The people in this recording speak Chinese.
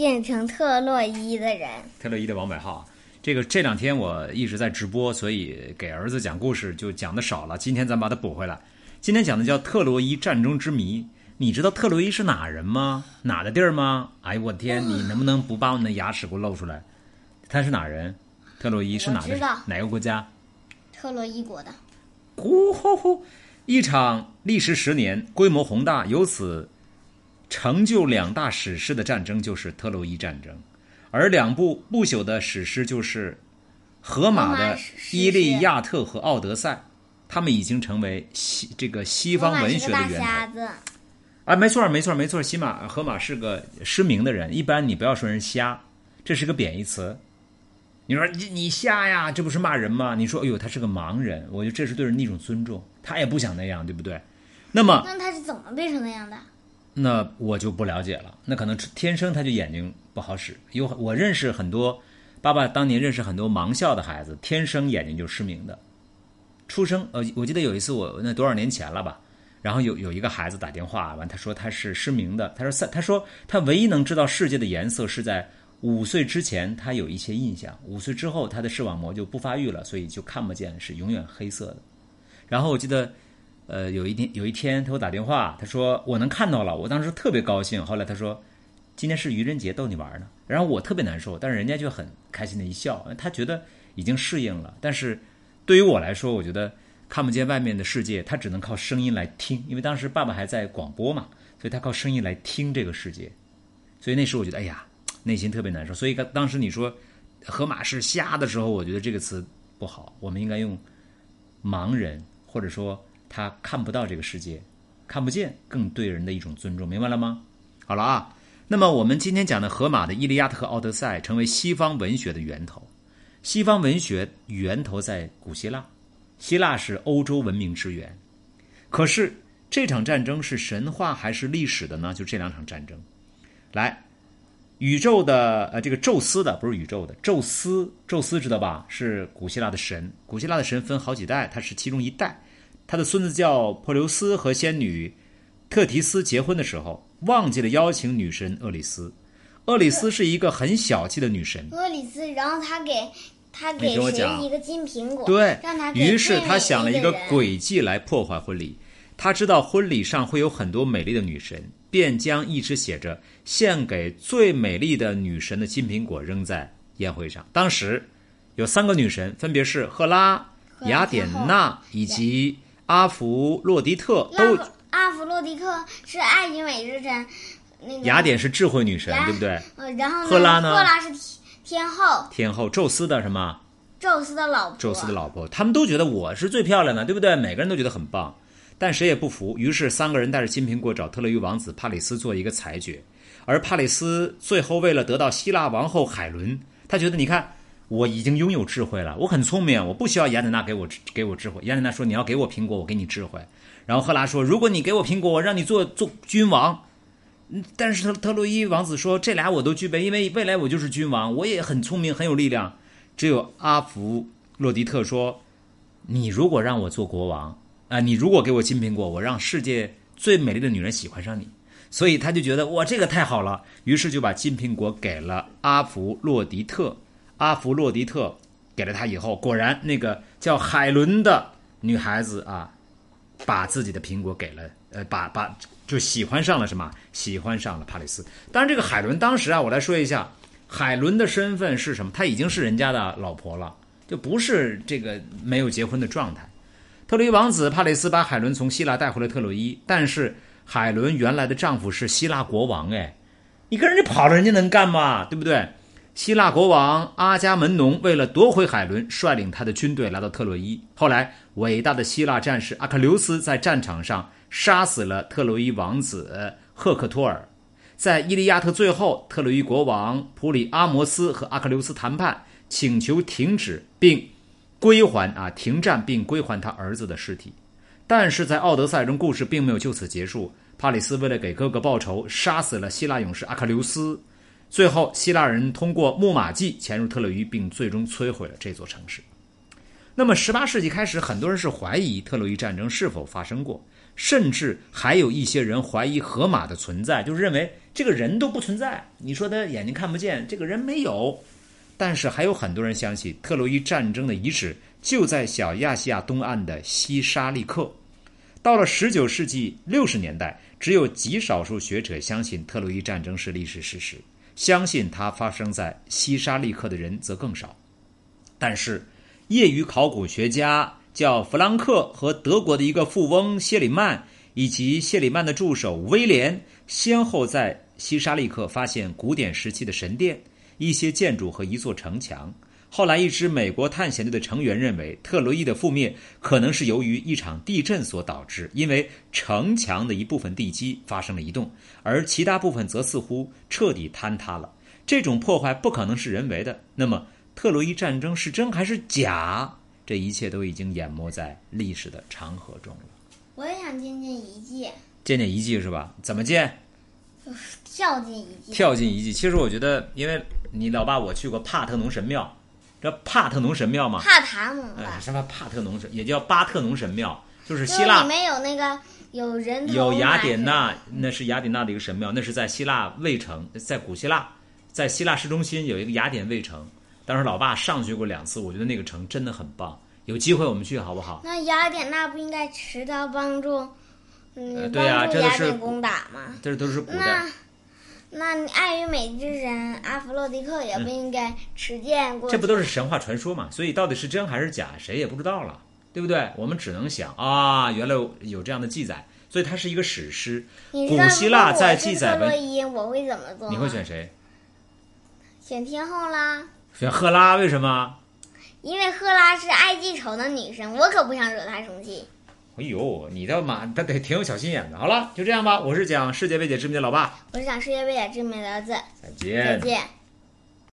变成特洛伊的人，特洛伊的王百浩。这个这两天我一直在直播，所以给儿子讲故事就讲的少了。今天咱把它补回来。今天讲的叫特洛伊战争之谜。你知道特洛伊是哪人吗？哪的地儿吗？哎呦我天！你能不能不把我的牙齿给我露出来？他是哪人？特洛伊是哪的？哪个国家？特洛伊国的。呼呼呼！一场历时十年、规模宏大、由此成就两大史诗的战争，就是特洛伊战争。而两部不朽的史诗就是荷马的《伊利亚特》和《奥德赛》，他们已经成为西这个西方文学的源头。啊，没错，没错，没错。西马荷马是个失明的人，一般你不要说人瞎，这是个贬义词。你说你你瞎呀，这不是骂人吗？你说哎呦，他是个盲人，我觉得这是对人的一种尊重。他也不想那样，对不对？那么那他是怎么变成那样的？那我就不了解了。那可能天生他就眼睛不好使。有我认识很多，爸爸当年认识很多盲校的孩子，天生眼睛就失明的。出生呃，我记得有一次我那多少年前了吧？然后有有一个孩子打电话完，他说他是失明的。他说三，他说他唯一能知道世界的颜色是在五岁之前，他有一些印象。五岁之后，他的视网膜就不发育了，所以就看不见，是永远黑色的。然后我记得。呃，有一天有一天，他给我打电话，他说我能看到了，我当时特别高兴。后来他说，今天是愚人节，逗你玩呢。然后我特别难受，但是人家就很开心的一笑，他觉得已经适应了。但是对于我来说，我觉得看不见外面的世界，他只能靠声音来听，因为当时爸爸还在广播嘛，所以他靠声音来听这个世界。所以那时候我觉得，哎呀，内心特别难受。所以当时你说河马是瞎的时候，我觉得这个词不好，我们应该用盲人或者说。他看不到这个世界，看不见，更对人的一种尊重，明白了吗？好了啊，那么我们今天讲的荷马的《伊利亚特》和《奥德赛》成为西方文学的源头。西方文学源头在古希腊，希腊是欧洲文明之源。可是这场战争是神话还是历史的呢？就这两场战争。来，宇宙的呃，这个宙斯的不是宇宙的，宙斯，宙斯知道吧？是古希腊的神。古希腊的神分好几代，他是其中一代。他的孙子叫珀留斯，和仙女特提斯结婚的时候，忘记了邀请女神厄里斯。厄里斯是一个很小气的女神。厄里斯，然后他给他给谁一个金苹果？对，让他于是他想了一个诡计来破坏婚礼。他知道婚礼上会有很多美丽的女神，便将一只写着“献给最美丽的女神”的金苹果扔在宴会上。当时有三个女神，分别是赫拉、雅典娜以及。阿弗洛狄特都，阿弗洛狄特是爱情美之神，那个雅典是智慧女神，对不对？呃，然后赫拉呢？赫拉是天后，天后，宙斯的什么？宙斯的老婆，宙斯的老婆，他们都觉得我是最漂亮的，对不对？每个人都觉得很棒，但谁也不服。于是三个人带着金苹果找特洛伊王子帕里斯做一个裁决，而帕里斯最后为了得到希腊王后海伦，他觉得你看。我已经拥有智慧了，我很聪明，我不需要雅典娜给我给我智慧。雅典娜说：“你要给我苹果，我给你智慧。”然后赫拉说：“如果你给我苹果，我让你做做君王。”，但是特特洛伊王子说：“这俩我都具备，因为未来我就是君王，我也很聪明，很有力量。”只有阿弗洛狄特说：“你如果让我做国王啊，你如果给我金苹果，我让世界最美丽的女人喜欢上你。”所以他就觉得哇，这个太好了，于是就把金苹果给了阿弗洛狄特。阿弗洛狄特给了他以后，果然那个叫海伦的女孩子啊，把自己的苹果给了，呃，把把就喜欢上了什么？喜欢上了帕里斯。当然，这个海伦当时啊，我来说一下，海伦的身份是什么？她已经是人家的老婆了，就不是这个没有结婚的状态。特洛伊王子帕里斯把海伦从希腊带回了特洛伊，但是海伦原来的丈夫是希腊国王，哎，你跟人家跑了，人家能干吗？对不对？希腊国王阿伽门农为了夺回海伦，率领他的军队来到特洛伊。后来，伟大的希腊战士阿克琉斯在战场上杀死了特洛伊王子赫克托尔。在《伊利亚特》最后，特洛伊国王普里阿摩斯和阿克琉斯谈判，请求停止并归还啊停战，并归还他儿子的尸体。但是在《奥德赛》中，故事并没有就此结束。帕里斯为了给哥哥报仇，杀死了希腊勇士阿克琉斯。最后，希腊人通过木马计潜入特洛伊，并最终摧毁了这座城市。那么，十八世纪开始，很多人是怀疑特洛伊战争是否发生过，甚至还有一些人怀疑荷马的存在，就是认为这个人都不存在。你说他眼睛看不见，这个人没有。但是还有很多人相信，特洛伊战争的遗址就在小亚细亚东岸的西沙利克。到了十九世纪六十年代，只有极少数学者相信特洛伊战争是历史事实，相信它发生在西沙利克的人则更少。但是，业余考古学家叫弗兰克和德国的一个富翁谢里曼，以及谢里曼的助手威廉，先后在西沙利克发现古典时期的神殿、一些建筑和一座城墙。后来，一支美国探险队的成员认为，特洛伊的覆灭可能是由于一场地震所导致，因为城墙的一部分地基发生了移动，而其他部分则似乎彻底坍塌了。这种破坏不可能是人为的。那么，特洛伊战争是真还是假？这一切都已经淹没在历史的长河中了。我也想见见遗迹，见见遗迹是吧？怎么见？跳进遗迹。跳进遗迹。其实我觉得，因为你老爸我去过帕特农神庙。这帕特农神庙嘛，帕塔农哎，什么帕特农神，也叫巴特农神庙，就是希腊里面有那个有人头有雅典娜，那是雅典娜的一个神庙，那是在希腊卫城，在古希腊，在希腊市中心有一个雅典卫城。当时老爸上去过两次，我觉得那个城真的很棒。有机会我们去好不好？那雅典娜不应该持刀帮助，呃嗯，对呀帮助这都是雅典攻打吗？这都是古代那，你爱与美之神阿弗洛狄克也不应该持剑过去？这不都是神话传说嘛？所以到底是真还是假，谁也不知道了，对不对？我们只能想啊，原来有这样的记载，所以它是一个史诗。古希腊在记载文，特洛伊，我会怎么做？你会选谁？选天后啦，选赫拉？为什么？因为赫拉是爱记仇的女神，我可不想惹她生气。哎呦，你的妈，他得挺有小心眼的。好了，就这样吧。我是讲世界未解之谜的老爸，我是讲世界未解之谜的儿子，再见再见。